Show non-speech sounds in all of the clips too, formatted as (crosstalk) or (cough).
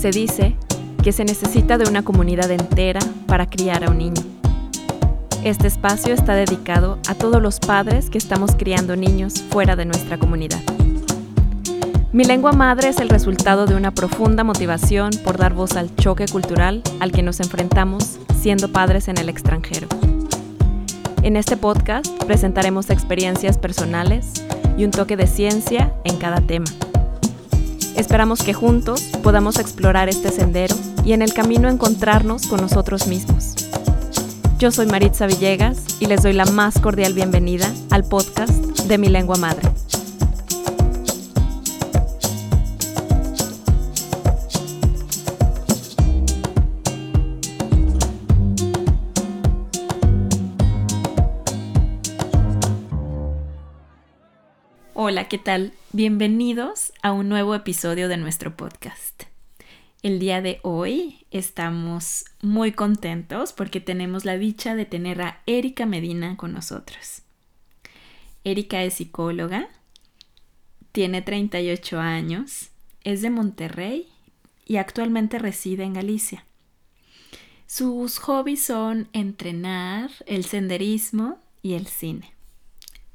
Se dice que se necesita de una comunidad entera para criar a un niño. Este espacio está dedicado a todos los padres que estamos criando niños fuera de nuestra comunidad. Mi lengua madre es el resultado de una profunda motivación por dar voz al choque cultural al que nos enfrentamos siendo padres en el extranjero. En este podcast presentaremos experiencias personales y un toque de ciencia en cada tema. Esperamos que juntos podamos explorar este sendero y en el camino encontrarnos con nosotros mismos. Yo soy Maritza Villegas y les doy la más cordial bienvenida al podcast de mi lengua madre. Hola, ¿qué tal? Bienvenidos a un nuevo episodio de nuestro podcast. El día de hoy estamos muy contentos porque tenemos la dicha de tener a Erika Medina con nosotros. Erika es psicóloga, tiene 38 años, es de Monterrey y actualmente reside en Galicia. Sus hobbies son entrenar, el senderismo y el cine.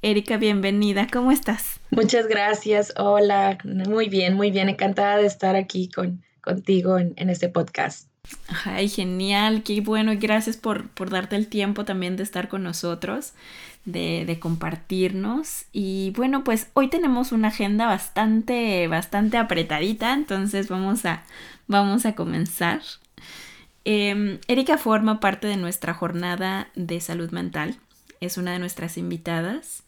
Erika, bienvenida, ¿cómo estás? Muchas gracias, hola, muy bien, muy bien, encantada de estar aquí con, contigo en, este podcast. Ay, genial, qué bueno. Y gracias por, darte el tiempo también de estar con nosotros, de, compartirnos. Y bueno, pues hoy tenemos una agenda bastante, bastante apretadita, entonces vamos a, vamos a comenzar. Em, Erika forma parte de nuestra jornada de salud mental, es una de nuestras invitadas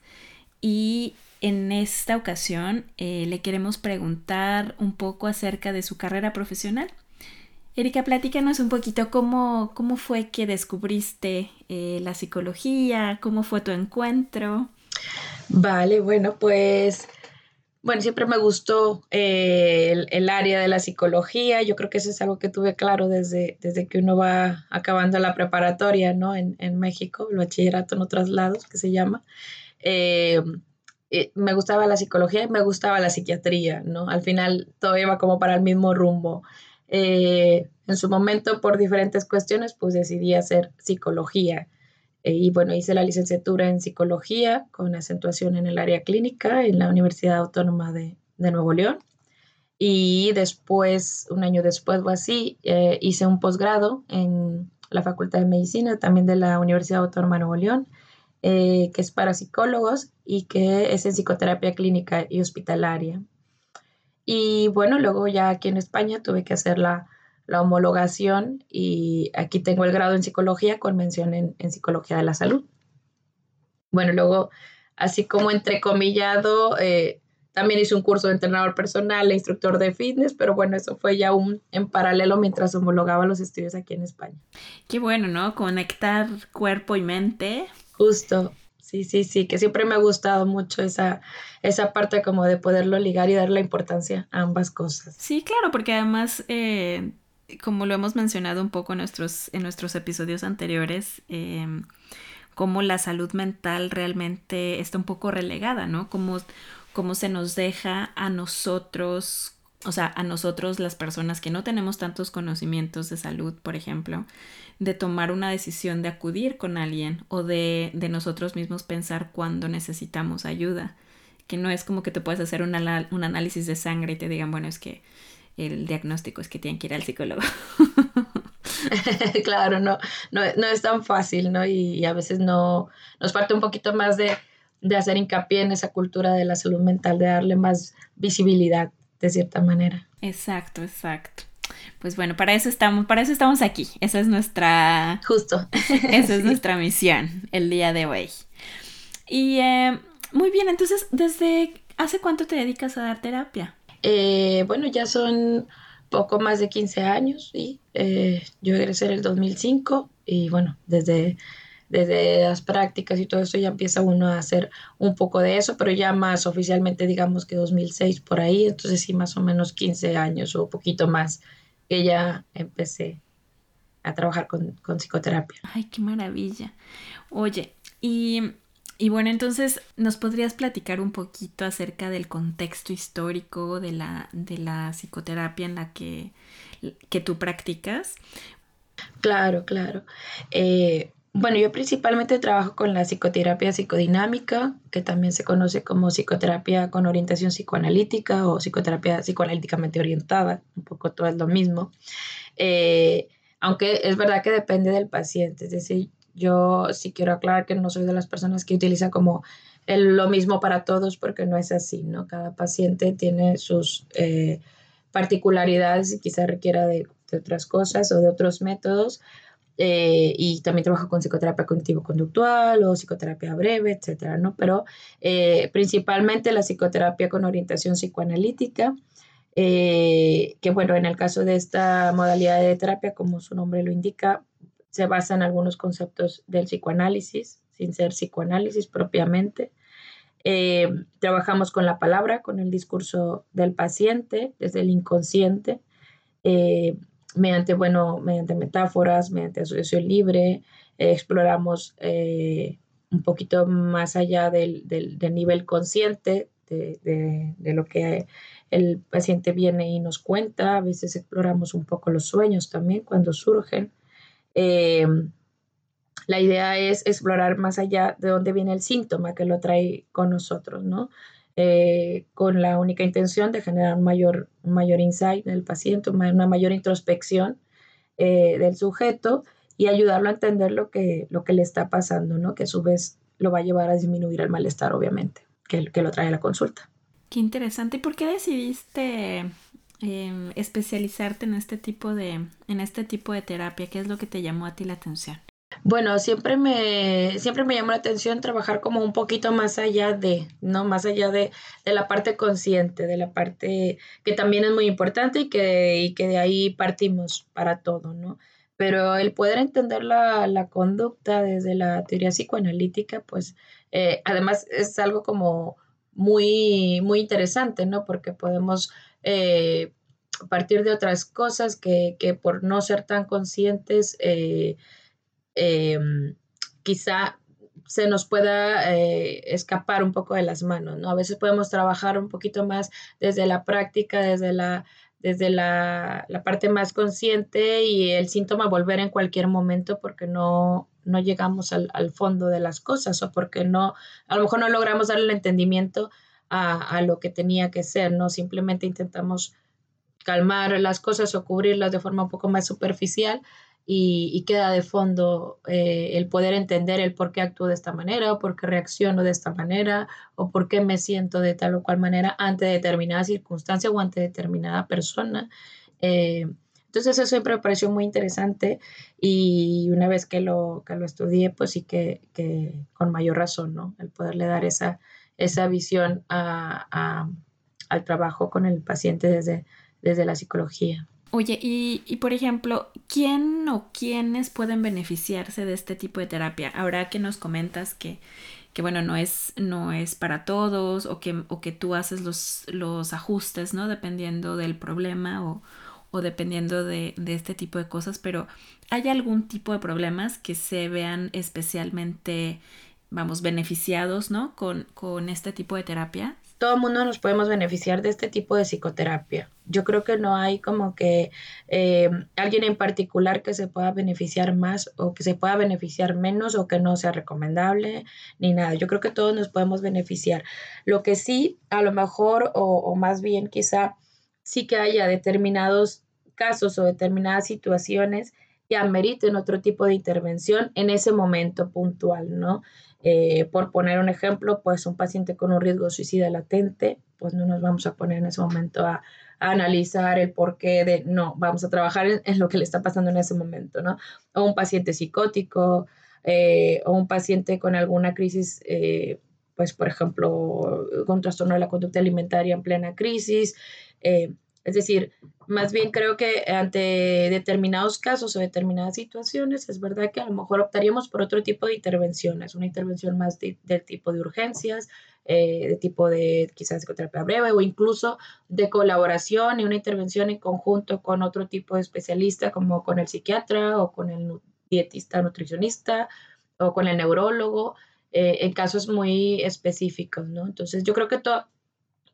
y en esta ocasión eh, le queremos preguntar un poco acerca de su carrera profesional. Erika, platícanos un poquito cómo, cómo fue que descubriste eh, la psicología, cómo fue tu encuentro. Vale, bueno, pues, bueno, siempre me gustó eh, el, área de la psicología. Yo creo que eso es algo que tuve claro desde, desde que uno va acabando la preparatoria, ¿no? En, en México, el bachillerato en otros lados, que se llama. Eh, me gustaba la psicología y me gustaba la psiquiatría, ¿no? Al final todo iba como para el mismo rumbo. Eh, en su momento, por diferentes cuestiones, pues decidí hacer psicología. Eh, y bueno, hice la licenciatura en psicología con acentuación en el área clínica en la Universidad Autónoma de, Nuevo León. Y después, un año después o así, hice un posgrado en la Facultad de Medicina, también de la Universidad Autónoma de Nuevo León, eh, que es para psicólogos y que es en psicoterapia clínica y hospitalaria. Y bueno, luego ya aquí en España tuve que hacer la, homologación y aquí tengo el grado en psicología con mención en, psicología de la salud. Bueno, luego, así como entrecomillado, eh, también hice un curso de entrenador personal e instructor de fitness, pero bueno, eso fue ya un en paralelo mientras homologaba los estudios aquí en España. Qué bueno, ¿no? Conectar cuerpo y mente Justo, sí, sí, sí, que siempre me ha gustado mucho esa, esa parte como de poderlo ligar y dar la importancia a ambas cosas. Sí, claro, porque además, eh, como lo hemos mencionado un poco en nuestros, en nuestros episodios anteriores, em, como la salud mental realmente está un poco relegada, ¿no? Como, como se nos deja a nosotros o sea, a nosotros las personas que no tenemos tantos conocimientos de salud, por ejemplo, de tomar una decisión de acudir con alguien o de, nosotros mismos pensar cuando necesitamos ayuda, que no es como que te puedes hacer un, análisis de sangre y te digan, bueno, es que el diagnóstico es que tienen que ir al psicólogo. (laughs) claro, no, no, es tan fácil, ¿no? Y, a veces no, nos falta un poquito más de hacer hincapié en esa cultura de la salud mental, de darle más visibilidad de cierta manera. Exacto, exacto. Pues bueno, para eso estamos, para eso estamos aquí. Esa es nuestra. Justo. (laughs) Esa es (laughs) nuestra misión el día de hoy. Y eh, muy bien, entonces, ¿desde hace cuánto te dedicas a dar terapia? Eh, bueno, ya son poco más de 15 años, y eh, yo egresé en el 2005 y bueno, desde desde las prácticas y todo eso ya empieza uno a hacer un poco de eso, pero ya más oficialmente digamos que 2006 por ahí, entonces sí más o menos 15 años o poquito más que ya empecé a trabajar con, psicoterapia. Ay, qué maravilla. Oye, y Y bueno, entonces, ¿nos podrías platicar un poquito acerca del contexto histórico de la, de la psicoterapia en la que, que tú practicas? Claro, claro. Eh, bueno, yo principalmente trabajo con la psicoterapia psicodinámica, que también se conoce como psicoterapia con orientación psicoanalítica o psicoterapia psicoanalíticamente orientada, un poco todo es lo mismo. Eh, aunque es verdad que depende del paciente, es decir, yo sí quiero aclarar que no soy de las personas que utiliza como lo mismo para todos porque no es así, ¿no? Cada paciente tiene sus eh, particularidades y quizá requiera de, otras cosas o de otros métodos. Eh, y también trabajo con psicoterapia cognitivo-conductual o psicoterapia breve, etcétera, ¿no? Pero eh, principalmente la psicoterapia con orientación psicoanalítica, que bueno, en el caso de esta modalidad de terapia, como su nombre lo indica, se basa en algunos conceptos del psicoanálisis, sin ser psicoanálisis propiamente. Eh, trabajamos con la palabra, con el discurso del paciente, desde el inconsciente, eh, mediante, bueno, mediante metáforas, mediante asociación libre, eh, exploramos un poquito más allá del, nivel consciente de, de, lo que el paciente viene y nos cuenta. A veces exploramos un poco los sueños también cuando surgen. Em, la idea es explorar más allá de dónde viene el síntoma que lo trae con nosotros, ¿no? Eh, con la única intención de generar un mayor, mayor insight del paciente, una mayor introspección eh, del sujeto y ayudarlo a entender lo que, lo que le está pasando, ¿no? Que a su vez lo va a llevar a disminuir el malestar, obviamente, que, que lo trae a la consulta. Qué interesante. ¿Y por qué decidiste Em, especializarte en este tipo de en este tipo de terapia? ¿Qué es lo que te llamó a ti la atención? Bueno, siempre me, siempre me llamó la atención trabajar como un poquito más allá de, ¿no? Más allá de, de la parte consciente, de la parte que también es muy importante y que, y que de ahí partimos para todo, ¿no? Pero el poder entender la, la conducta desde la teoría psicoanalítica, pues eh, además es algo como muy, muy interesante, ¿no? Porque podemos eh, partir de otras cosas que, por no ser tan conscientes, eh, em, quizá se nos pueda eh, escapar un poco de las manos, ¿no? A veces podemos trabajar un poquito más desde la práctica, desde la, desde la, parte más consciente y el síntoma volver en cualquier momento porque no, no llegamos al, al, fondo de las cosas o porque no, a lo mejor no logramos darle el entendimiento a, lo que tenía que ser, ¿no? Simplemente intentamos calmar las cosas o cubrirlas de forma un poco más superficial y, queda de fondo eh, el poder entender el por qué actúo de esta manera o por qué reacciono de esta manera o por qué me siento de tal o cual manera ante determinada circunstancia o ante determinada persona. Eh, entonces eso siempre me pareció muy interesante y una vez que lo, que lo estudié, pues sí que, que con mayor razón, ¿no? El poderle dar esa, esa visión al trabajo con el paciente desde, desde la psicología. Oye, y, por ejemplo, ¿quién o quiénes pueden beneficiarse de este tipo de terapia? Ahora que nos comentas que, que bueno, no es, no es para todos o que, o que tú haces los, los ajustes, ¿no? Dependiendo del problema o, o dependiendo de, de, este tipo de cosas, pero ¿hay algún tipo de problemas que se vean especialmente vamos, beneficiados, ¿no? Con, con este tipo de terapia. Todo el mundo nos podemos beneficiar de este tipo de psicoterapia. Yo creo que no hay como que eh, alguien en particular que se pueda beneficiar más o que se pueda beneficiar menos o que no sea recomendable ni nada. Yo creo que todos nos podemos beneficiar. Lo que sí, a lo mejor o, o más bien quizá sí que haya determinados casos o determinadas situaciones que ameriten otro tipo de intervención en ese momento puntual, ¿no? Eh, por poner un ejemplo, pues un paciente con un riesgo suicida latente, pues no nos vamos a poner en ese momento a, analizar el porqué de, no, vamos a trabajar en, lo que le está pasando en ese momento, ¿no? O un paciente psicótico, eh, o un paciente con alguna crisis, eh, pues por ejemplo, con trastorno de la conducta alimentaria en plena crisis. Es decir, más bien creo que ante determinados casos o determinadas situaciones es verdad que a lo mejor optaríamos por otro tipo de intervenciones, una intervención más del tipo de urgencias, eh, de tipo de quizás psicoterapia breve o incluso de colaboración y una intervención en conjunto con otro tipo de especialista como con el psiquiatra o con el dietista nutricionista o con el neurólogo. eh, en casos muy específicos, ¿no? Entonces yo creo que todo,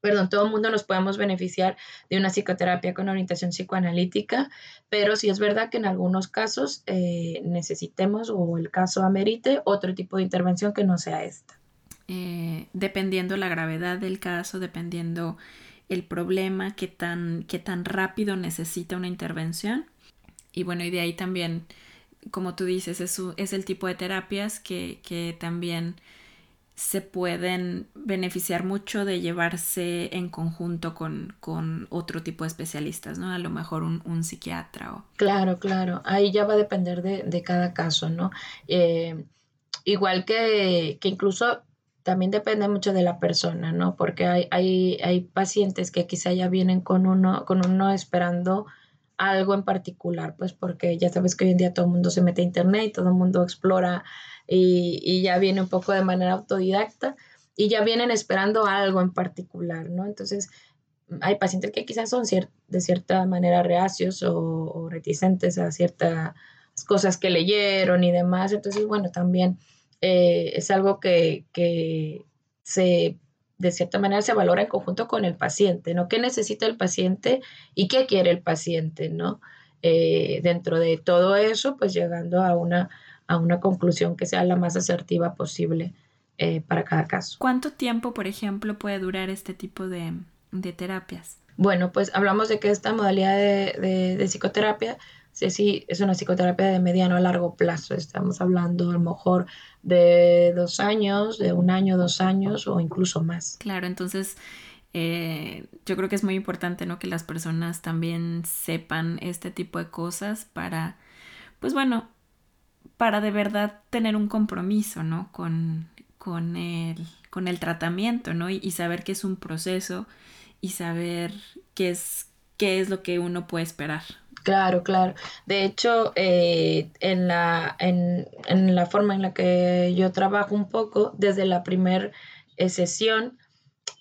perdón, todo el mundo nos podemos beneficiar de una psicoterapia con orientación psicoanalítica, pero sí es verdad que en algunos casos eh, necesitemos o el caso amerite otro tipo de intervención que no sea esta. Eh, dependiendo la gravedad del caso, dependiendo el problema, qué tan, qué tan rápido necesita una intervención. Y bueno, y de ahí también, como tú dices, es, es el tipo de terapias que, que también se pueden beneficiar mucho de llevarse en conjunto con, con, otro tipo de especialistas, ¿no? A lo mejor un, un psiquiatra o... Claro, claro. Ahí ya va a depender de, de cada caso, ¿no? Eh, igual que, que, incluso también depende mucho de la persona, ¿no? Porque hay, hay, hay pacientes que quizá ya vienen con uno, con uno esperando algo en particular, pues porque ya sabes que hoy en día todo el mundo se mete a internet y todo el mundo explora y, ya viene un poco de manera autodidacta y ya vienen esperando algo en particular, ¿no? Entonces, hay pacientes que quizás son de cierta manera reacios o, reticentes a ciertas cosas que leyeron y demás. Entonces, bueno, también eh, es algo que, que se de cierta manera se valora en conjunto con el paciente, ¿no? ¿Qué necesita el paciente y qué quiere el paciente, ¿no? Eh, dentro de todo eso, pues llegando a una, a una conclusión que sea la más asertiva posible eh, para cada caso. ¿Cuánto tiempo, por ejemplo, puede durar este tipo de, terapias? Bueno, pues hablamos de que esta modalidad de, de, psicoterapia sí, sí, es una psicoterapia de mediano a largo plazo. Estamos hablando a lo mejor de dos años, de un año, dos años o incluso más. Claro, entonces eh, yo creo que es muy importante ¿no? que las personas también sepan este tipo de cosas para, pues bueno, para de verdad tener un compromiso, ¿no? Con, con, el, con el tratamiento, ¿no? Y, saber que es un proceso y saber qué es, qué es lo que uno puede esperar. Claro, claro. De hecho, eh, en, la, en, en, la forma en la que yo trabajo un poco, desde la primera eh, sesión,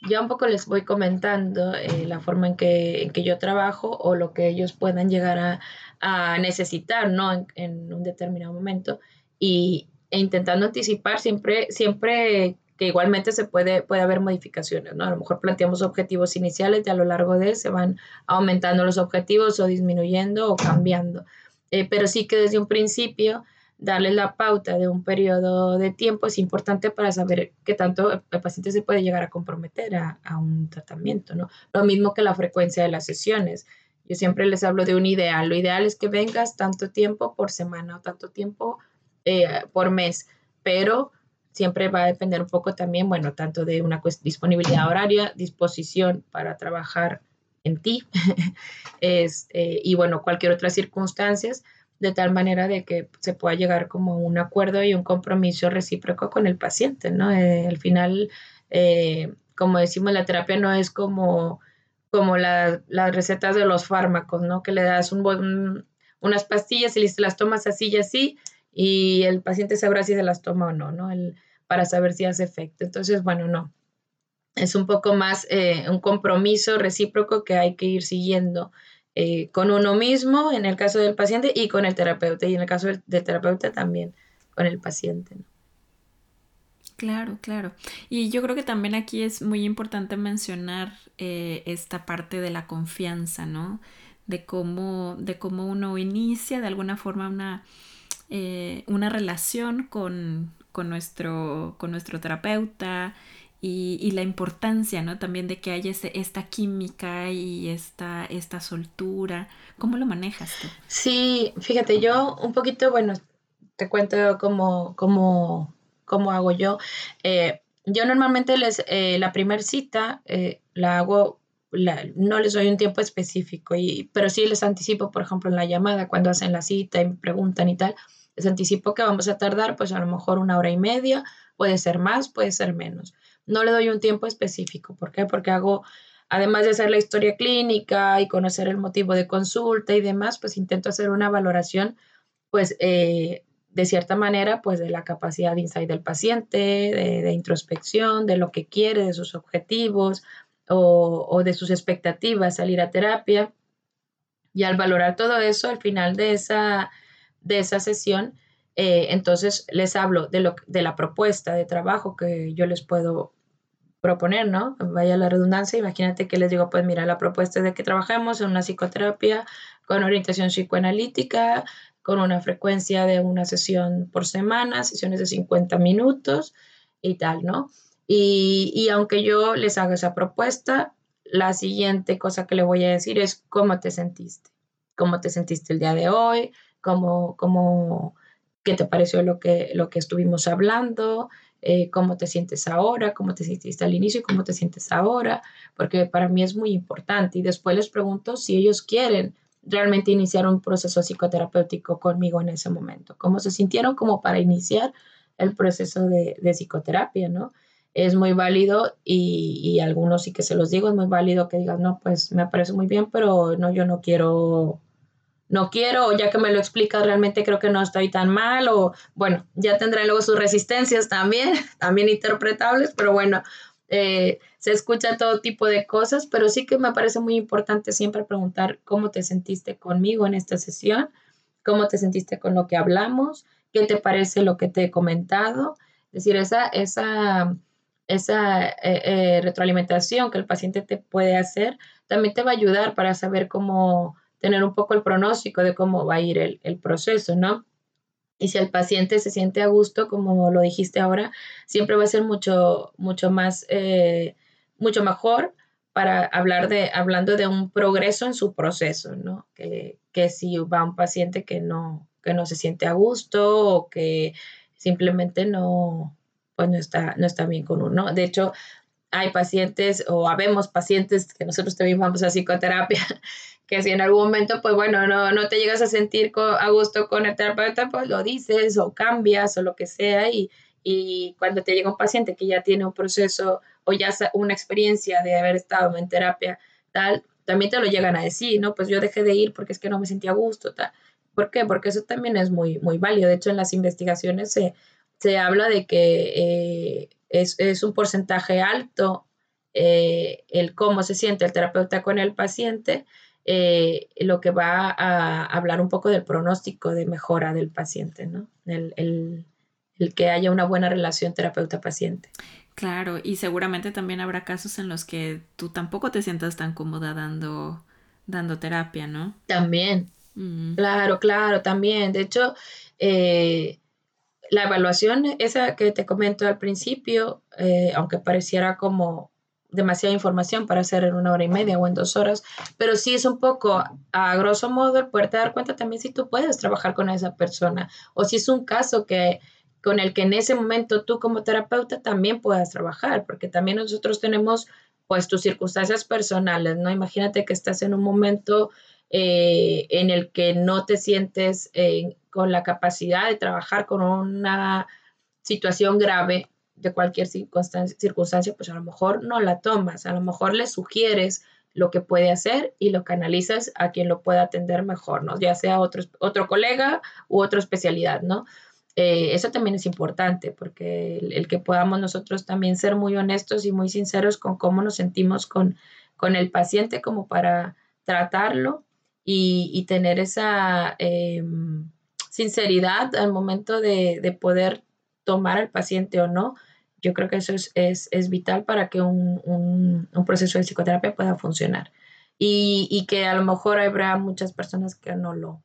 ya un poco les voy comentando eh, la forma en que, en que, yo trabajo o lo que ellos puedan llegar a, a necesitar, ¿no? En, un determinado momento y, e intentando anticipar siempre, siempre que igualmente se puede, puede haber modificaciones, ¿no? A lo mejor planteamos objetivos iniciales y a lo largo de se van aumentando los objetivos o disminuyendo o cambiando. Eh, pero sí que desde un principio darle la pauta de un periodo de tiempo es importante para saber qué tanto el paciente se puede llegar a comprometer a, a un tratamiento, ¿no? Lo mismo que la frecuencia de las sesiones. Yo siempre les hablo de un ideal. Lo ideal es que vengas tanto tiempo por semana o tanto tiempo eh, por mes, pero siempre va a depender un poco también, bueno, tanto de una disponibilidad horaria, disposición para trabajar en ti, (laughs) es, eh, y bueno, cualquier otra circunstancias, de tal manera de que se pueda llegar como un acuerdo y un compromiso recíproco con el paciente, ¿no? Eh, al final, como decimos, la terapia no es como como las recetas de los fármacos, ¿no? Que le das un, unas pastillas y las tomas así y así, y el paciente sabrá si se las toma o no, ¿no? El, para saber si hace efecto. Entonces, bueno, no. Es un poco más eh, un compromiso recíproco que hay que ir siguiendo eh, con uno mismo, en el caso del paciente, y con el terapeuta, y en el caso del, del terapeuta también con el paciente. ¿no? Claro, claro. Y yo creo que también aquí es muy importante mencionar eh, esta parte de la confianza, ¿no? De cómo, de cómo uno inicia de alguna forma una, eh, una relación con, con, nuestro, con nuestro terapeuta y, y, la importancia, ¿no? También de que haya esta química y esta, esta soltura. ¿Cómo lo manejas tú? Sí, fíjate, yo un poquito, bueno, te cuento cómo, cómo cómo hago yo. Eh, yo normalmente les, eh, la primera cita eh, la hago, no les doy un tiempo específico, y, pero sí les anticipo, por ejemplo, en la llamada, cuando hacen la cita y me preguntan y tal, les anticipo que vamos a tardar pues a lo mejor una hora y media, puede ser más, puede ser menos. No le doy un tiempo específico. ¿Por qué? Porque hago, además de hacer la historia clínica y conocer el motivo de consulta y demás, pues intento hacer una valoración pues de cierta manera, pues de la capacidad de insight del paciente, de, introspección, de lo que quiere, de sus objetivos o, de sus expectativas, salir a terapia. Y al valorar todo eso, al final de esa, de esa sesión, Eh, entonces les hablo de, lo, de la propuesta de trabajo que yo les puedo proponer, ¿no? Vaya la redundancia, imagínate que les digo, pues mira, la propuesta es de que trabajemos en una psicoterapia con orientación psicoanalítica, con una frecuencia de una sesión por semana, sesiones de 50 minutos y tal, ¿no? Y, y aunque yo les haga esa propuesta, la siguiente cosa que le voy a decir es cómo te sentiste, cómo te sentiste el día de hoy, cómo, cómo, qué te pareció lo que, lo que estuvimos hablando, eh, cómo te sientes ahora, cómo te sentiste al inicio y cómo te sientes ahora, porque para mí es muy importante. Y después les pregunto si ellos quieren realmente iniciar un proceso psicoterapéutico conmigo en ese momento, cómo se sintieron como para iniciar el proceso de, de psicoterapia, ¿no? Es muy válido y, y, algunos sí que se los digo, es muy válido que digan, no, pues me parece muy bien, pero no, yo no quiero no quiero, ya que me lo explicas, realmente creo que no estoy tan mal, o bueno, ya tendré luego sus resistencias también, (laughs) también interpretables, pero bueno, eh, se escucha todo tipo de cosas, pero sí que me parece muy importante siempre preguntar cómo te sentiste conmigo en esta sesión, cómo te sentiste con lo que hablamos, qué te parece lo que te he comentado, es decir, esa, esa, esa eh, eh, retroalimentación que el paciente te puede hacer también te va a ayudar para saber cómo tener un poco el pronóstico de cómo va a ir el, proceso, ¿no? Y si el paciente se siente a gusto, como lo dijiste ahora, siempre va a ser mucho, mucho más, eh, mucho mejor para hablar de, hablando de un progreso en su proceso, ¿no? Que, que si va un paciente que no, que no se siente a gusto o que simplemente no, pues no está, no está bien con uno. De hecho, hay pacientes o habemos pacientes que nosotros también vamos a psicoterapia (laughs) que si en algún momento, pues bueno, no, no te llegas a sentir a gusto con el terapeuta, pues lo dices o cambias o lo que sea y, y cuando te llega un paciente que ya tiene un proceso o ya una experiencia de haber estado en terapia, tal, también te lo llegan a decir, ¿no? Pues yo dejé de ir porque es que no me sentía a gusto, tal. ¿Por qué? Porque eso también es muy, muy válido. De hecho, en las investigaciones se, se habla de que eh, es, es, un porcentaje alto eh, el cómo se siente el terapeuta con el paciente eh, lo que va a hablar un poco del pronóstico de mejora del paciente, ¿no? El, el, el que haya una buena relación terapeuta-paciente. Claro, y seguramente también habrá casos en los que tú tampoco te sientas tan cómoda dando, dando terapia, ¿no? También, mm. claro, claro, también. De hecho, eh, la evaluación, esa que te comento al principio, eh, aunque pareciera como demasiada información para hacer en una hora y media o en dos horas, pero sí es un poco, a grosso modo, el poderte dar cuenta también si tú puedes trabajar con esa persona o si es un caso que con el que en ese momento tú como terapeuta también puedas trabajar, porque también nosotros tenemos pues tus circunstancias personales, ¿no? Imagínate que estás en un momento eh, en el que no te sientes eh, con la capacidad de trabajar con una situación grave de cualquier circunstancia, pues a lo mejor no la tomas, a lo mejor le sugieres lo que puede hacer y lo canalizas a quien lo pueda atender mejor, ¿no? Ya sea otro, otro colega u otra especialidad, ¿no? Eh, eso también es importante porque el, que podamos nosotros también ser muy honestos y muy sinceros con cómo nos sentimos con, con el paciente como para tratarlo y, tener esa em, sinceridad al momento de, de poder tomar al paciente o no, yo creo que eso es, es, es vital para que un, un, un, proceso de psicoterapia pueda funcionar. Y, y, que a lo mejor habrá muchas personas que no lo,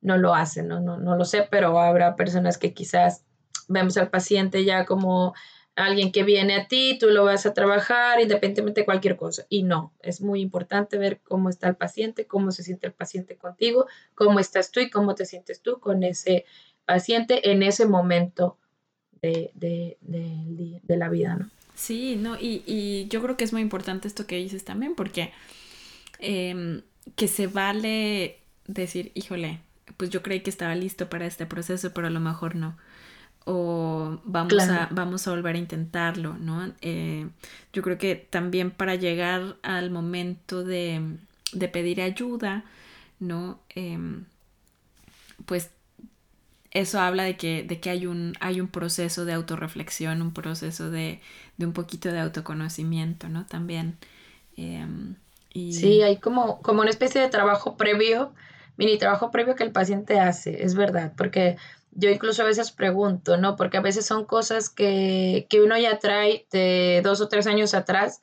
no lo hacen, ¿no? No, no lo sé, pero habrá personas que quizás vemos al paciente ya como alguien que viene a ti, tú lo vas a trabajar independientemente de cualquier cosa. Y no, es muy importante ver cómo está el paciente, cómo se siente el paciente contigo, cómo estás tú y cómo te sientes tú con ese paciente en ese momento de, de, de, la vida, ¿no? Sí, no, y, y, yo creo que es muy importante esto que dices también, porque eh, que se vale decir, híjole, pues yo creí que estaba listo para este proceso, pero a lo mejor no. O vamos, a, vamos a volver a intentarlo, ¿no? Eh, yo creo que también para llegar al momento de, de pedir ayuda, ¿no? Eh, pues eso habla de que, de que hay, un, hay un proceso de autorreflexión, un proceso de, de un poquito de autoconocimiento, ¿no? También. Em, y... Sí, hay como, como una especie de trabajo previo, mini trabajo previo que el paciente hace, es verdad, porque yo incluso a veces pregunto, ¿no? Porque a veces son cosas que, que uno ya trae de dos o tres años atrás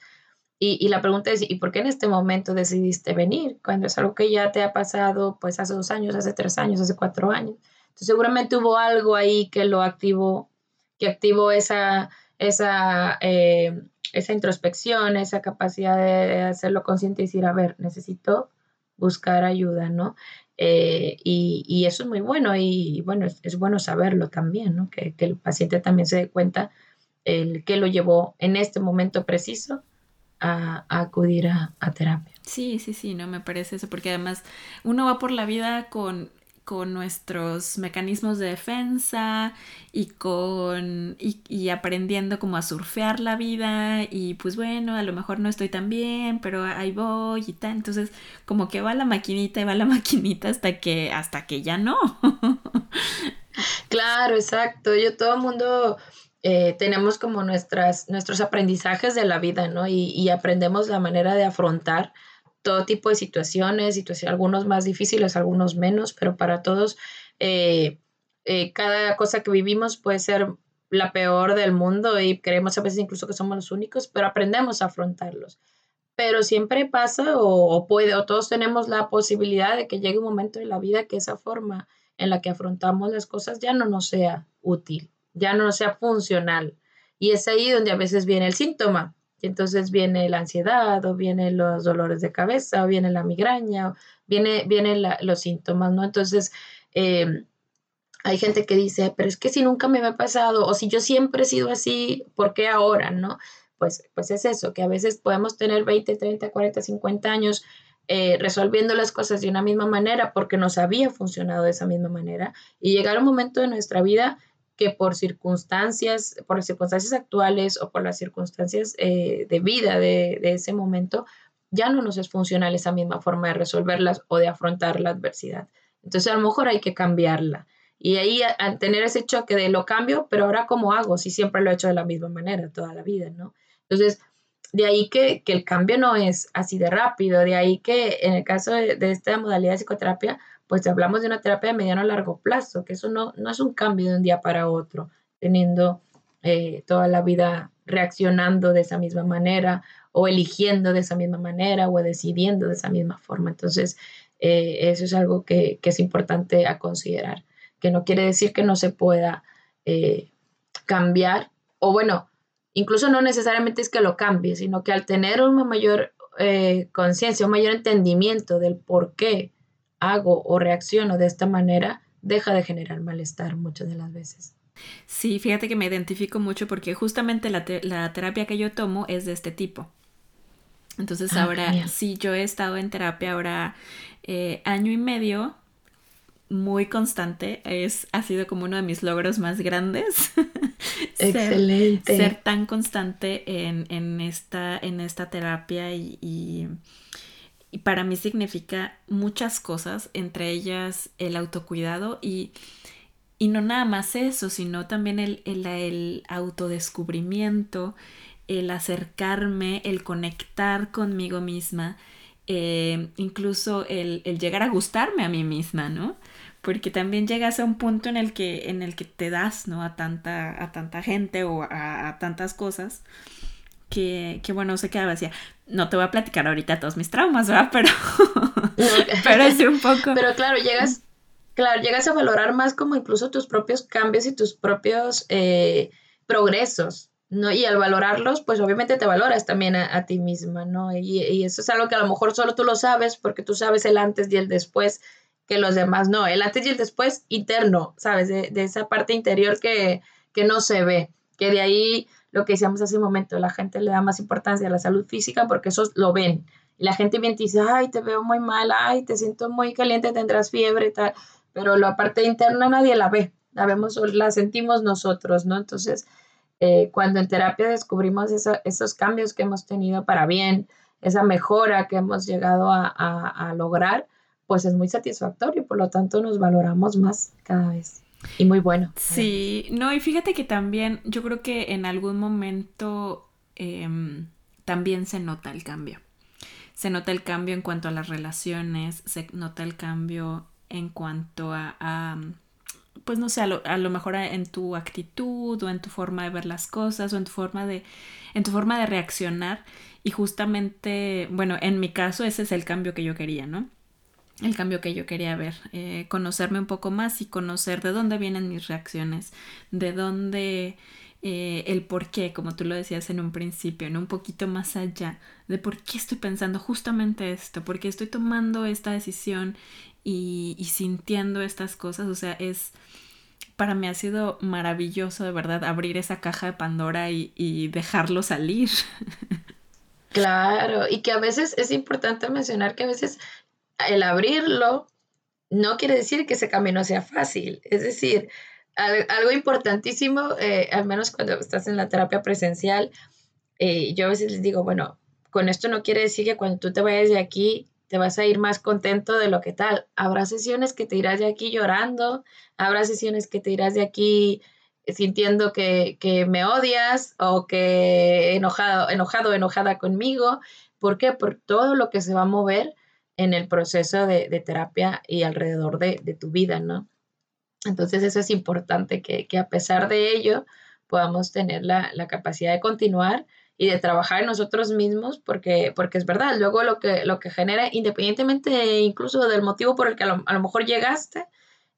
y, y, la pregunta es, ¿y por qué en este momento decidiste venir? Cuando es algo que ya te ha pasado pues hace dos años, hace tres años, hace cuatro años. Entonces seguramente hubo algo ahí que lo activó, que activó esa, esa, eh, esa introspección, esa capacidad de hacerlo consciente y decir, a ver, necesito buscar ayuda, ¿no? Eh, y, y, eso es muy bueno y, bueno, es, bueno saberlo también, ¿no? Que, que, el paciente también se dé cuenta el que lo llevó en este momento preciso a, acudir a, terapia. Sí, sí, sí, no me parece eso, porque además uno va por la vida con con nuestros mecanismos de defensa y con y, y, aprendiendo como a surfear la vida y pues bueno, a lo mejor no estoy tan bien, pero ahí voy y tal. Entonces, como que va la maquinita y va la (laughs) maquinita hasta que hasta que ya no. claro, exacto. Yo todo el mundo eh, tenemos como nuestras nuestros aprendizajes de la vida, ¿no? Y, y aprendemos la manera de afrontar todo tipo de situaciones, situaciones, algunos más difíciles, algunos menos, pero para todos, eh, eh, cada cosa que vivimos puede ser la peor del mundo y creemos a veces incluso que somos los únicos, pero aprendemos a afrontarlos. Pero siempre pasa o, o puede, o todos tenemos la posibilidad de que llegue un momento en la vida que esa forma en la que afrontamos las cosas ya no nos sea útil, ya no nos sea funcional. Y es ahí donde a veces viene el síntoma, y entonces viene la ansiedad o vienen los dolores de cabeza o viene la migraña o viene, vienen los síntomas, ¿no? Entonces, eh, hay gente que dice, pero es que si nunca me ha pasado o si yo siempre he sido así, ¿por qué ahora, no? Pues, pues es eso, que a veces podemos tener 20, 30, 40, 50 años eh, resolviendo las cosas de una misma manera porque nos había funcionado de esa misma manera y llegar un momento de nuestra vida que por circunstancias, por las circunstancias actuales o por las circunstancias eh, de vida de, de, ese momento, ya no nos es funcional esa misma forma de resolverlas o de afrontar la adversidad. Entonces a lo mejor hay que cambiarla. Y ahí al tener ese choque de lo cambio, pero ahora cómo hago si siempre lo he hecho de la misma manera toda la vida, ¿no? Entonces, de ahí que, que el cambio no es así de rápido, de ahí que en el caso de, de esta modalidad de psicoterapia, pues hablamos de una terapia de mediano a largo plazo, que eso no, no es un cambio de un día para otro, teniendo eh, toda la vida reaccionando de esa misma manera o eligiendo de esa misma manera o decidiendo de esa misma forma. Entonces, eh, eso es algo que, que, es importante a considerar, que no quiere decir que no se pueda eh, cambiar, o bueno, incluso no necesariamente es que lo cambie, sino que al tener una mayor conciencia, un mayor entendimiento del por qué hago o reacciono de esta manera, deja de generar malestar muchas de las veces. Sí, fíjate que me identifico mucho porque justamente la, te la terapia que yo tomo es de este tipo. Entonces ah, ahora genial. sí, yo he estado en terapia ahora eh, año y medio, muy constante, es, ha sido como uno de mis logros más grandes. (laughs) Excelente. ser, ser, tan constante en, en, esta, en esta terapia y, y y para mí significa muchas cosas, entre ellas el autocuidado y, y no nada más eso, sino también el, el, el autodescubrimiento, el acercarme, el conectar conmigo misma, eh, incluso el, el, llegar a gustarme a mí misma, ¿no? Porque también llegas a un punto en el que, en el que te das, ¿no? A tanta, a tanta gente o a, a tantas cosas que, que bueno, se quedaba decía, no te voy a platicar ahorita todos mis traumas, ¿verdad? (laughs) Pero, (laughs) pero un poco. Pero claro, llegas, claro, llegas a valorar más como incluso tus propios cambios y tus propios eh, progresos, ¿no? Y al valorarlos, pues obviamente te valoras también a, a ti misma, ¿no? Y, y, eso es algo que a lo mejor solo tú lo sabes porque tú sabes el antes y el después que los demás no, el antes y el después interno, ¿sabes? De, de esa parte interior que, que no se ve, que de ahí lo que decíamos hace un momento, la gente le da más importancia a la salud física porque eso lo ven. Y la gente bien dice, ay, te veo muy mal, ay, te siento muy caliente, tendrás fiebre tal. Pero la parte interna nadie la ve, la vemos, la sentimos nosotros, ¿no? Entonces, eh, cuando en terapia descubrimos esa, esos cambios que hemos tenido para bien, esa mejora que hemos llegado a, a, a lograr, pues es muy satisfactorio y por lo tanto nos valoramos más cada vez. Y muy bueno. Sí, no, y fíjate que también yo creo que en algún momento eh, también se nota el cambio. Se nota el cambio en cuanto a las relaciones, se nota el cambio en cuanto a, a pues no sé, a lo, a lo, mejor en tu actitud o en tu forma de ver las cosas o en tu forma de, en tu forma de reaccionar. Y justamente, bueno, en mi caso ese es el cambio que yo quería, ¿no? El cambio que yo quería ver, eh, conocerme un poco más y conocer de dónde vienen mis reacciones, de dónde eh, el por qué, como tú lo decías en un principio, ¿no? un poquito más allá de por qué estoy pensando justamente esto, por qué estoy tomando esta decisión y, sintiendo estas cosas. O sea, es, para mí ha sido maravilloso de verdad abrir esa caja de Pandora y, y dejarlo salir. (laughs) Claro, y que a veces es importante mencionar que a veces el abrirlo no quiere decir que ese camino sea fácil. Es decir, algo importantísimo, eh, al menos cuando estás en la terapia presencial, eh, yo a veces les digo, bueno, con esto no quiere decir que cuando tú te vayas de aquí te vas a ir más contento de lo que tal. Habrá sesiones que te irás de aquí llorando, habrá sesiones que te irás de aquí sintiendo que, me odias o que enojado, enojado, enojada conmigo. ¿Por qué? Por todo lo que se va a mover en el proceso de, terapia y alrededor de, de, tu vida, ¿no? Entonces eso es importante, que, a pesar de ello podamos tener la, capacidad de continuar y de trabajar en nosotros mismos, porque, porque es verdad, luego lo que, lo que genera, independientemente incluso del motivo por el que a lo, mejor llegaste,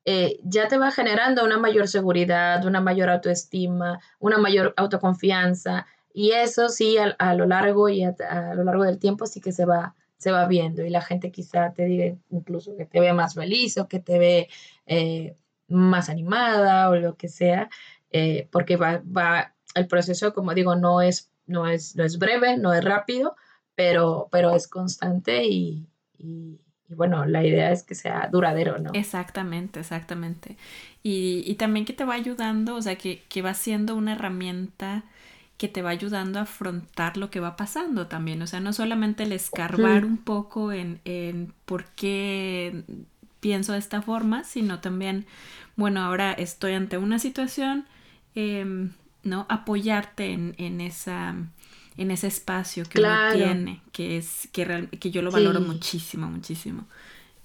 eh, ya te va generando una mayor seguridad, una mayor autoestima, una mayor autoconfianza, y eso sí a, lo largo y a, lo largo del tiempo sí que se va, se va viendo, y la gente quizá te diga incluso que te ve más feliz o que te ve... Eh, más animada o lo que sea, eh, porque va, va, el proceso, como digo, no es, no es, no es breve, no es rápido, pero, pero es constante y, y, bueno, la idea es que sea duradero, ¿no? Exactamente, exactamente. Y, y también que te va ayudando, o sea, que, que, va siendo una herramienta que te va ayudando a afrontar lo que va pasando también. O sea, no solamente el escarbar un poco en, en por qué pienso de esta forma, sino también, bueno, ahora estoy ante una situación, em, ¿no? Apoyarte en, en, esa en ese espacio que uno tiene, que es que, que yo lo valoro muchísimo, muchísimo.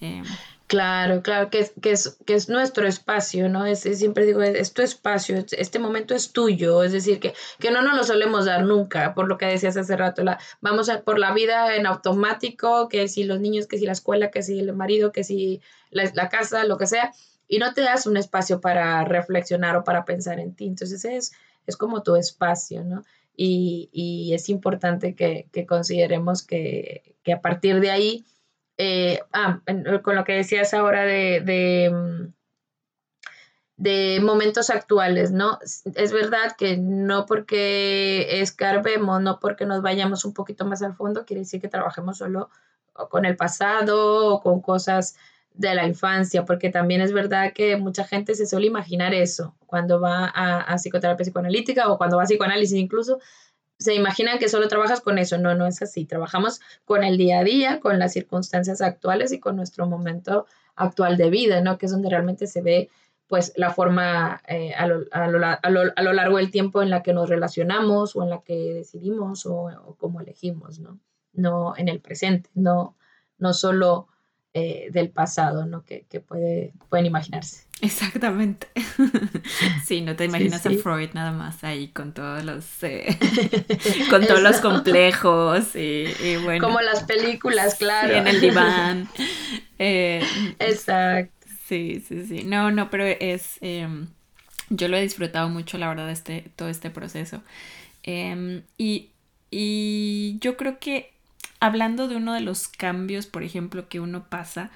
Em, Claro, claro, que es, que es, que es nuestro espacio, ¿no? Es, siempre digo, es, tu espacio, este momento es tuyo, es decir, que, que no nos lo solemos dar nunca, por lo que decías hace rato, la, vamos a, por la vida en automático, que si los niños, que si la escuela, que si el marido, que si la, la casa, lo que sea, y no te das un espacio para reflexionar o para pensar en ti, entonces es, es como tu espacio, ¿no? Y, y es importante que, que consideremos que, que a partir de ahí, eh, ah, con lo que decías ahora de, de, mm, momentos actuales, ¿no? Es verdad que no porque escarbemos, no porque nos vayamos un poquito más al fondo, quiere decir que trabajemos solo con el pasado o con cosas de la infancia, porque también es verdad que mucha gente se suele imaginar eso cuando va a, a psicoterapia psicoanalítica o cuando va a psicoanálisis incluso, se imaginan que solo trabajas con eso. No, no es así. Trabajamos con el día a día, con las circunstancias actuales y con nuestro momento actual de vida, ¿no? Que es donde realmente se ve pues la forma eh, a, lo, a, lo, a, lo, largo del tiempo en la que nos relacionamos o en la que decidimos o, o cómo elegimos, ¿no? No en el presente, no, no solo eh, del pasado, ¿no? Que, que, puede, pueden imaginarse. Exactamente. (laughs) sí, no te imaginas a Freud nada más ahí con todos los eh, (laughs) con todos los complejos y, bueno. Como las películas, claro. en el diván. (laughs) Eh, Exacto. Sí, sí, sí. No, no, pero es em, yo lo he disfrutado mucho, la verdad, este, todo este proceso. Em, y, y yo creo que hablando de uno de los cambios, por ejemplo, que uno pasa,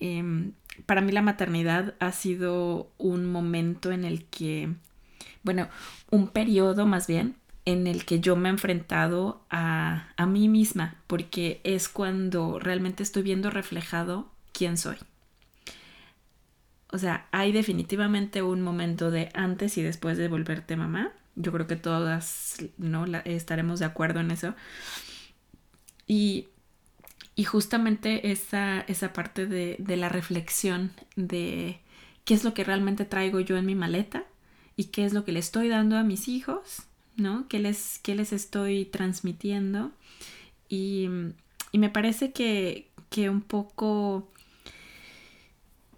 em, para mí la maternidad ha sido un momento en el que, bueno, un periodo más bien, en el que yo me he enfrentado a, a mí misma, porque es cuando realmente estoy viendo reflejado quién soy. O sea, hay definitivamente un momento de antes y después de volverte mamá. Yo creo que todas no estaremos de acuerdo en eso. Y, justamente esa, esa parte de, la reflexión de qué es lo que realmente traigo yo en mi maleta y qué es lo que le estoy dando a mis hijos, ¿no? ¿Qué les, qué les estoy transmitiendo? Y, me parece que, que un poco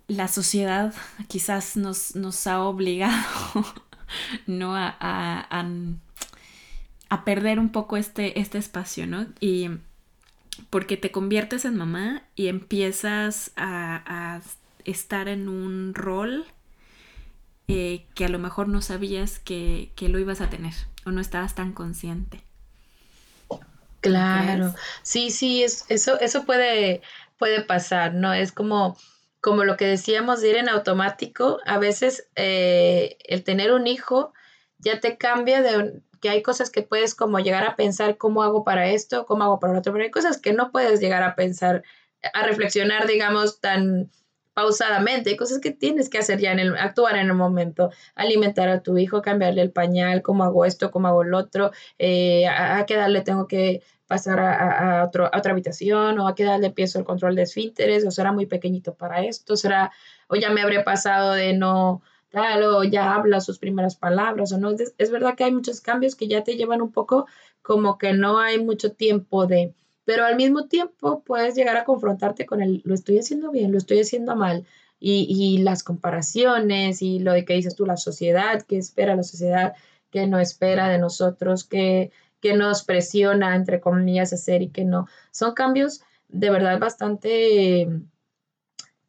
la sociedad quizás nos, nos ha obligado (laughs) ¿no? A, a, a, perder un poco este, este espacio, ¿no? Y porque te conviertes en mamá y empiezas a, estar en un rol eh, que a lo mejor no sabías que, que, lo ibas a tener o no estabas tan consciente. Claro, sí, sí, es, eso, eso puede, puede pasar, ¿no? Es como como lo que decíamos de ir en automático, a veces eh, el tener un hijo ya te cambia de que hay cosas que puedes como llegar a pensar cómo hago para esto, cómo hago para lo otro, pero hay cosas que no puedes llegar a pensar, a reflexionar, digamos, tan pausadamente, hay cosas que tienes que hacer ya en el, actuar en el momento, alimentar a tu hijo, cambiarle el pañal, cómo hago esto, cómo hago el otro, eh, a, a qué edad tengo que pasar a, otro, otra habitación o a qué edad el control de esfínteres o será muy pequeñito para esto, será o ya me habré pasado de no tal o ya habla sus primeras palabras o no. Es, es verdad que hay muchos cambios que ya te llevan un poco como que no hay mucho tiempo de, pero al mismo tiempo puedes llegar a confrontarte con el, lo estoy haciendo bien, lo estoy haciendo mal. Y, y las comparaciones y lo de que dices tú, la sociedad, que espera la sociedad, que no espera de nosotros, que que nos presiona, entre comillas, hacer y que no. Son cambios de verdad bastante,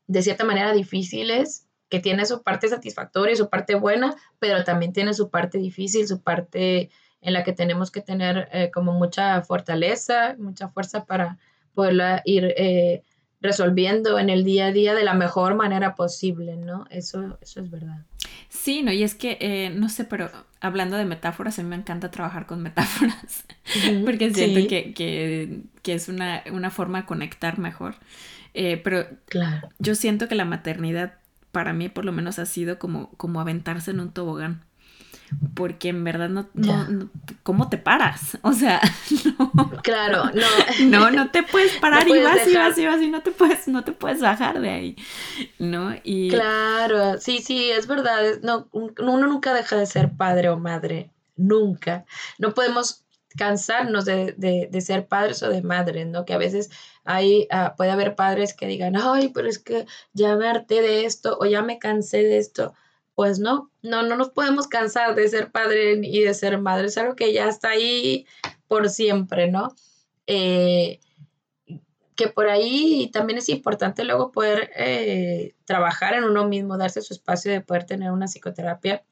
de cierta manera, difíciles, que tiene su parte satisfactoria su parte buena, pero también tiene su parte difícil, su parte en la que tenemos que tener eh, como mucha fortaleza, mucha fuerza para poderla ir eh, resolviendo en el día a día de la mejor manera posible, ¿no? Eso, eso es verdad. Sí, no, y es que, eh, no sé, pero hablando de metáforas, a mí me encanta trabajar con metáforas, (laughs) porque siento que, es una, forma de conectar mejor. Eh, pero claro. yo siento que la maternidad, para mí por lo menos, ha sido como, como aventarse en un tobogán porque en verdad no, no, ¿cómo te paras? (laughs) O sea, no. Claro, no. (laughs) No, no te puedes parar y vas y vas y vas y no te puedes, no te puedes bajar de ahí, ¿no? Y... Claro, sí, sí, es verdad. No, uno nunca deja de ser padre o madre, nunca. No podemos cansarnos de, de, de ser padres o de madres, ¿no? Que a veces hay, ah, puede haber padres que digan, ay, pero es que ya me harté de esto o ya me cansé de esto pues no, no, no nos podemos cansar de ser padre y de ser madre, es algo que ya está ahí por siempre, ¿no? Eh, que por ahí también es importante luego poder eh, trabajar en uno mismo, darse su espacio de poder tener una psicoterapia,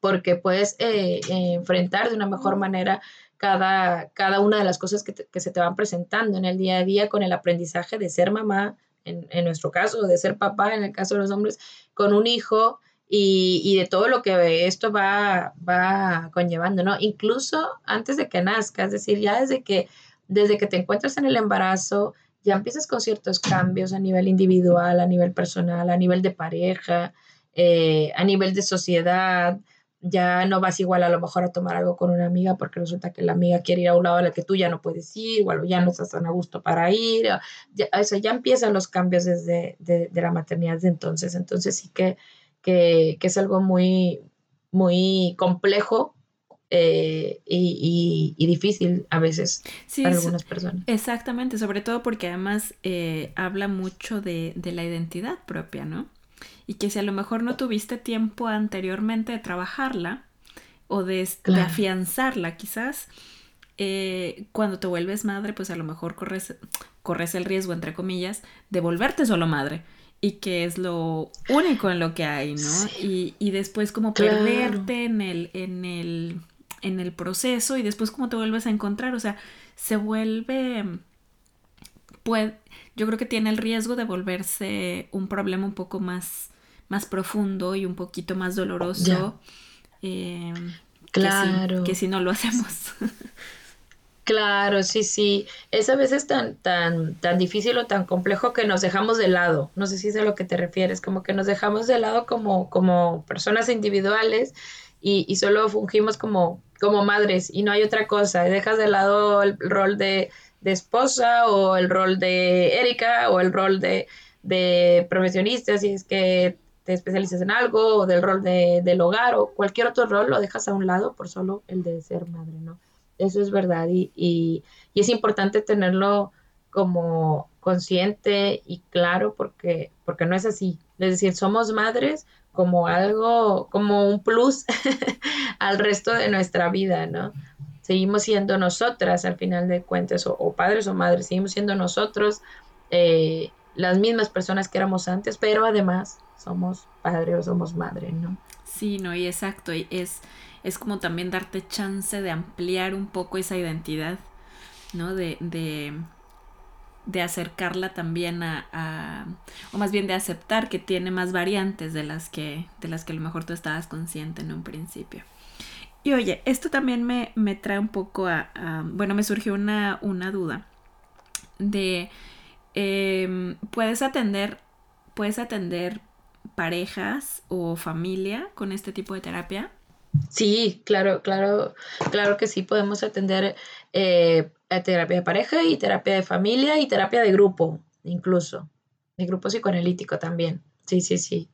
porque puedes eh, enfrentar de una mejor manera cada, cada una de las cosas que, que, se te van presentando en el día a día con el aprendizaje de ser mamá, en, en nuestro caso, de ser papá, en el caso de los hombres, con un hijo, y, de todo lo que esto va, va conllevando, ¿no? Incluso antes de que nazca, es decir, ya desde que, desde que te encuentras en el embarazo, ya empiezas con ciertos cambios a nivel individual, a nivel personal, a nivel de pareja, eh, a nivel de sociedad. Ya no vas igual a lo mejor a tomar algo con una amiga porque resulta que la amiga quiere ir a un lado al que tú ya no puedes ir, o ya no estás tan a gusto para ir. Ya, eso, ya empiezan los cambios desde de, de la maternidad de entonces. Entonces sí que que, es algo muy, muy complejo eh, y, difícil a veces para algunas personas. Exactamente, sobre todo porque además eh, habla mucho de, la identidad propia, ¿no? Y que si a lo mejor no tuviste tiempo anteriormente de trabajarla o de, afianzarla quizás, eh, cuando te vuelves madre, pues a lo mejor corres, corres el riesgo, entre comillas, de volverte solo madre y que es lo único en lo que hay, ¿no? Y, y, después como perderte en el, en el, en el proceso y después como te vuelves a encontrar, o sea, se vuelve, pues, yo creo que tiene el riesgo de volverse un problema un poco más, más profundo y un poquito más doloroso. Eh, claro. que si no lo hacemos. (laughs) Claro, sí, sí. Es a veces tan, tan, tan difícil o tan complejo que nos dejamos de lado. No sé si es a lo que te refieres, como que nos dejamos de lado como, como personas individuales y, y solo fungimos como, como madres y no hay otra cosa. Dejas de lado el rol de, de esposa o el rol de Erika o el rol de, de profesionista, si es que te especializas en algo, o del rol de, del hogar o cualquier otro rol, lo dejas a un lado por solo el de ser madre, ¿no? eso es verdad y, y, es importante tenerlo como consciente y claro porque, porque no es así, Es decir, somos madres como algo, como un plus (laughs) al resto de nuestra vida, ¿no? Seguimos siendo nosotras al final de cuentas, o, padres o madres, seguimos siendo nosotros eh, las mismas personas que éramos antes, pero además somos padre o somos madre, ¿no? Sí, no, y exacto, y es, es como también darte chance de ampliar un poco esa identidad, ¿no? De, de, de acercarla también a, o más bien de aceptar que tiene más variantes de las que, de las que a lo mejor tú estabas consciente en un principio. Y oye, esto también me, me trae un poco a, bueno, me surgió una, una duda de, em, ¿puedes atender, puedes atender parejas o familia con este tipo de terapia? Sí, claro, claro, claro que sí podemos atender eh, terapia de pareja y terapia de familia y terapia de grupo, incluso, de grupo psicoanalítico también. Sí, sí, sí,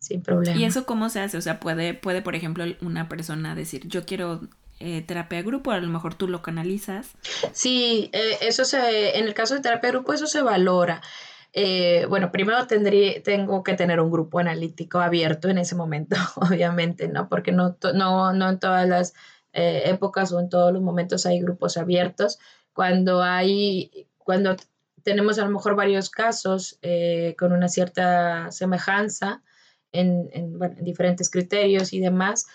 sin problema. ¿Y eso cómo se hace? O sea, puede, puede por ejemplo, una persona decir, yo quiero eh, terapia de grupo, a lo mejor tú lo canalizas. Sí, eh, eso se, en el caso de terapia de grupo, eso se valora. Eh, bueno, primero tendría, tengo que tener un grupo analítico abierto en ese momento, (laughs) obviamente, ¿no? Porque no, no, no en todas las eh, épocas o en todos los momentos hay grupos abiertos. Cuando hay, cuando tenemos a lo mejor varios casos eh, con una cierta semejanza en, en, diferentes criterios y demás,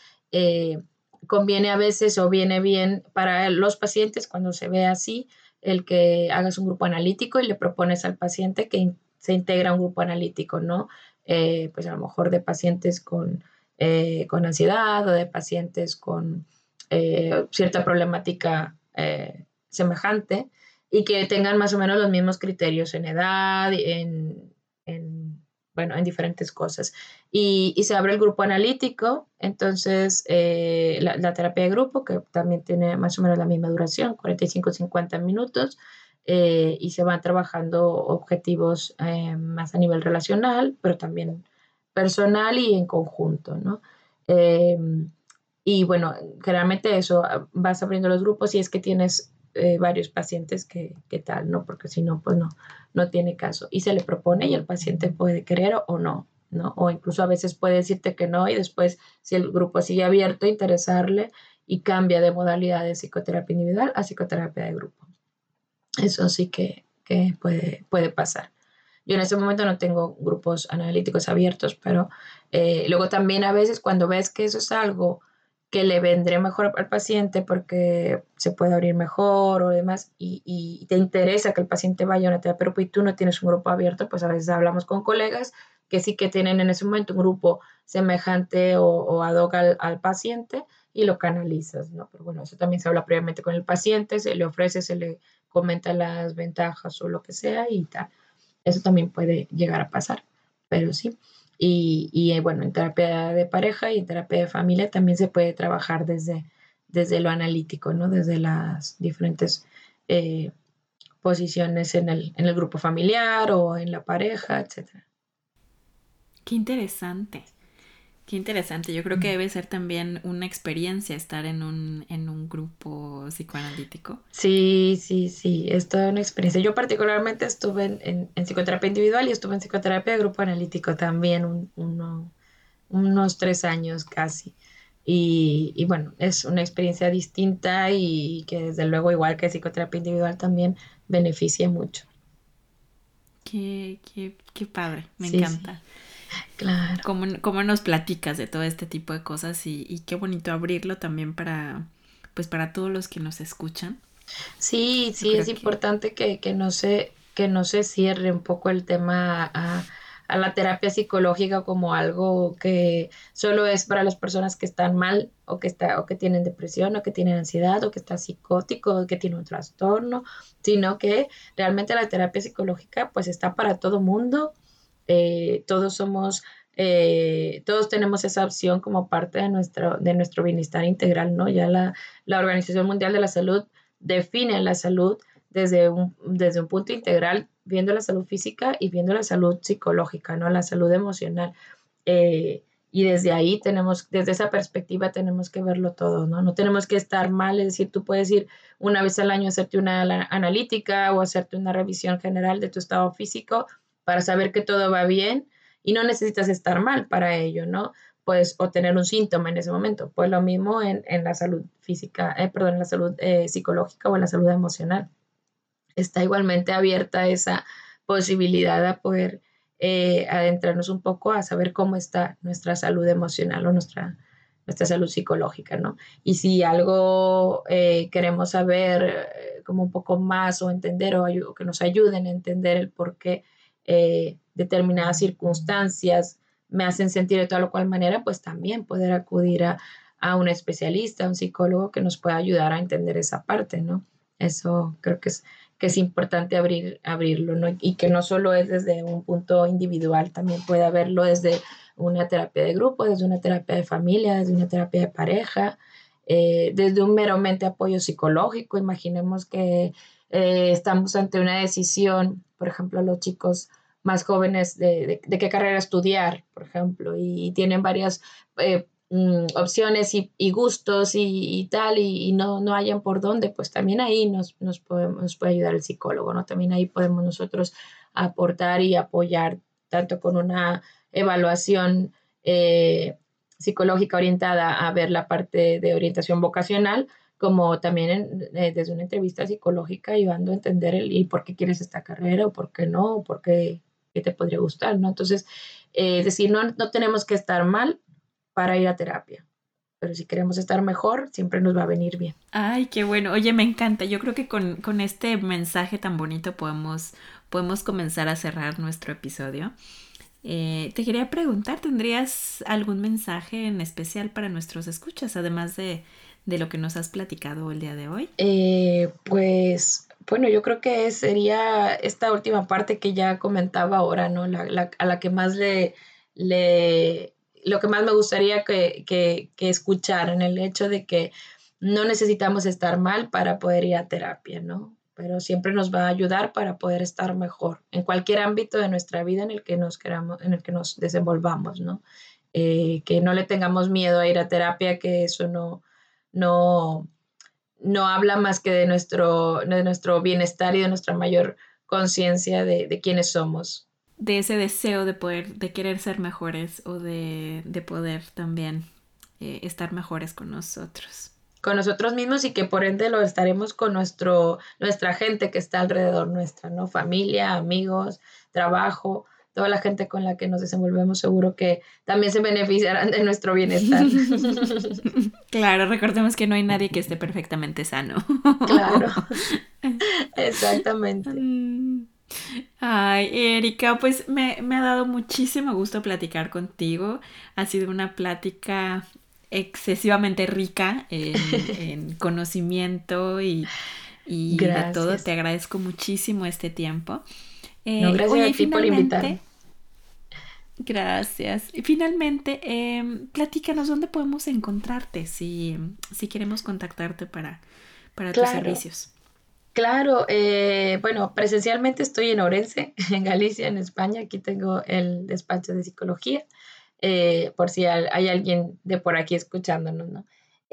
conviene a veces o viene bien para los pacientes cuando se ve así el que hagas un grupo analítico y le propones al paciente que se integra un grupo analítico, ¿no? Eh, pues a lo mejor de pacientes con, eh, con ansiedad o de pacientes con eh, cierta problemática semejante y que tengan más o menos los mismos criterios en edad, en, en bueno, en diferentes cosas. Y, y, se abre el grupo analítico, entonces eh, la, terapia de grupo, que también tiene más o menos la misma duración, 45-50 minutos, eh, y se van trabajando objetivos eh, más a nivel relacional, pero también personal y en conjunto, ¿no? y bueno, generalmente eso, vas abriendo los grupos y es que tienes eh, varios pacientes que, tal, ¿no? Porque si no, pues no, no tiene caso. Y se le propone y el paciente puede querer o no, ¿no? O incluso a veces puede decirte que no y después, si el grupo sigue abierto, interesarle y cambia de modalidad de psicoterapia individual a psicoterapia de grupo. Eso sí que, puede, puede pasar. Yo en ese momento no tengo grupos analíticos abiertos, pero eh, luego también a veces cuando ves que eso es algo que le vendré mejor al paciente porque se puede abrir mejor o demás y, te interesa que el paciente vaya a una terapia y tú no tienes un grupo abierto, pues a veces hablamos con colegas que sí que tienen en ese momento un grupo semejante o, o ad hoc al, paciente y lo canalizas, ¿no? Pero bueno, eso también se habla previamente con el paciente, se le ofrece, se le comenta las ventajas o lo que sea y tal. Eso también puede llegar a pasar, pero sí. Y, y, eh, bueno, en terapia de pareja y en terapia de familia también se puede trabajar desde, desde lo analítico, ¿no? Desde las diferentes eh, posiciones en el, en el grupo familiar o en la pareja, etc. Qué interesante. Qué interesante. Yo creo que debe ser también una experiencia estar en un, en un grupo psicoanalítico. Sí, sí, sí, es toda una experiencia. Yo particularmente estuve en, en, psicoterapia individual y estuve en psicoterapia de grupo analítico también un, unos tres años casi. Y, y, bueno, es una experiencia distinta y que desde luego, igual que psicoterapia individual, también beneficia mucho. Qué, qué, qué padre, me encanta. Claro. ¿Cómo, nos platicas de todo este tipo de cosas y, qué bonito abrirlo también para, pues para todos los que nos escuchan? Sí, sí, es importante que, no se, que no se cierre un poco el tema a, la terapia psicológica como algo que solo es para las personas que están mal o que, está, o que tienen depresión o que tienen ansiedad o que está psicótico o que tiene un trastorno, sino que realmente la terapia psicológica pues está para todo mundo eh, todos somos, eh, todos tenemos esa opción como parte de nuestro, de nuestro bienestar integral, ¿no? Ya la, la Organización Mundial de la Salud define la salud desde un, desde un punto integral, viendo la salud física y viendo la salud psicológica, ¿no? La salud emocional. Eh, y desde ahí tenemos, desde esa perspectiva tenemos que verlo todo, ¿no? No tenemos que estar mal, es decir, tú puedes ir una vez al año a hacerte una analítica o hacerte una revisión general de tu estado físico para saber que todo va bien y no necesitas estar mal para ello, ¿no? Pues o tener un síntoma en ese momento. Pues lo mismo en, la salud física, eh, perdón, en la salud eh, psicológica o en la salud emocional. Está igualmente abierta esa posibilidad a poder eh, adentrarnos un poco a saber cómo está nuestra salud emocional o nuestra, nuestra salud psicológica, ¿no? Y si algo eh, queremos saber eh, como un poco más o entender o, que nos ayuden a entender el por qué determinadas circunstancias me hacen sentir de tal o cual manera, pues también poder acudir a, a un especialista, a un psicólogo que nos pueda ayudar a entender esa parte, ¿no? Eso creo que es que es importante abrir, abrirlo, ¿no? Y que no solo es desde un punto individual, también puede haberlo desde una terapia de grupo, desde una terapia de familia, desde una terapia de pareja, eh, desde un meramente apoyo psicológico. Imaginemos que eh, estamos ante una decisión, por ejemplo, los chicos más jóvenes de, de, qué carrera estudiar, por ejemplo, y, tienen varias eh, Mm, opciones y, gustos y, tal, y, no, no hayan por dónde, pues también ahí nos, nos, podemos, puede ayudar el psicólogo, ¿no? También ahí podemos nosotros aportar y apoyar, tanto con una evaluación eh, psicológica orientada a ver la parte de orientación vocacional, como también eh, desde una entrevista psicológica ayudando a entender el y por qué quieres esta carrera o por qué no, o por qué, te podría gustar, ¿no? Entonces, eh, es decir, no, no tenemos que estar mal, para ir a terapia. Pero si queremos estar mejor, siempre nos va a venir bien. Ay, qué bueno. Oye, me encanta. Yo creo que con, este mensaje tan bonito podemos, podemos comenzar a cerrar nuestro episodio. Eh, te quería preguntar, ¿tendrías algún mensaje en especial para nuestros escuchas, además de, lo que nos has platicado el día de hoy? Eh, pues, bueno, yo creo que sería esta última parte que ya comentaba ahora, ¿no? La, a la que más le, le lo que más me gustaría que, que, que escucharan, el hecho de que no necesitamos estar mal para poder ir a terapia, ¿no? Pero siempre nos va a ayudar para poder estar mejor en cualquier ámbito de nuestra vida en el que nos queramos, en el que nos desenvolvamos, ¿no? Eh, que no le tengamos miedo a ir a terapia, que eso no, no, no habla más que de nuestro, de nuestro bienestar y de nuestra mayor conciencia de, de quiénes somos de ese deseo de poder, de querer ser mejores o de, poder también eh, estar mejores con nosotros. Con nosotros mismos y que por ende lo estaremos con nuestro, nuestra gente que está alrededor nuestra, ¿no? Familia, amigos, trabajo, toda la gente con la que nos desenvolvemos seguro que también se beneficiarán de nuestro bienestar. (laughs) Claro, recordemos que no hay nadie que esté perfectamente sano. Claro, (laughs) exactamente. Ay, Erika, pues me, ha dado muchísimo gusto platicar contigo. Ha sido una plática excesivamente rica en, (laughs) conocimiento y, y de todo. Te agradezco muchísimo este tiempo. Eh, gracias a ti por invitarme. Gracias. Y finalmente, em, platícanos dónde podemos encontrarte si, si queremos contactarte para, para tus servicios. Claro, eh, bueno, presencialmente estoy en Orense, (laughs) en Galicia, en España. Aquí tengo el despacho de psicología, eh, por si hay alguien de por aquí escuchándonos, ¿no?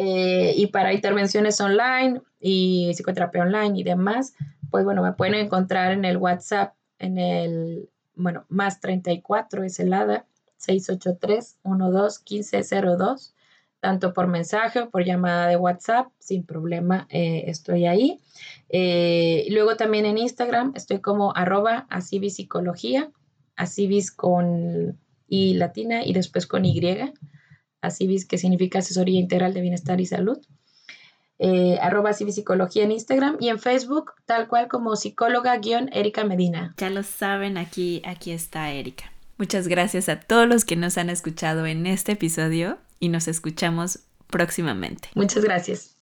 Y para intervenciones online y psicoterapia online y demás, pues bueno, me pueden encontrar en el WhatsApp, en el, bueno, más 34 es el ADA, 683 12 1502 tanto por mensaje o por llamada de WhatsApp, sin problema, eh, estoy ahí. Eh, luego también en Instagram estoy como arroba psicología, asibis con I latina y después con Y, asibis que significa asesoría integral de bienestar y salud. Eh, arroba psicología en Instagram y en Facebook, tal cual como psicóloga-erika Medina. Ya lo saben, aquí, aquí está Erika. Muchas gracias a todos los que nos han escuchado en este episodio y nos escuchamos próximamente. Muchas gracias.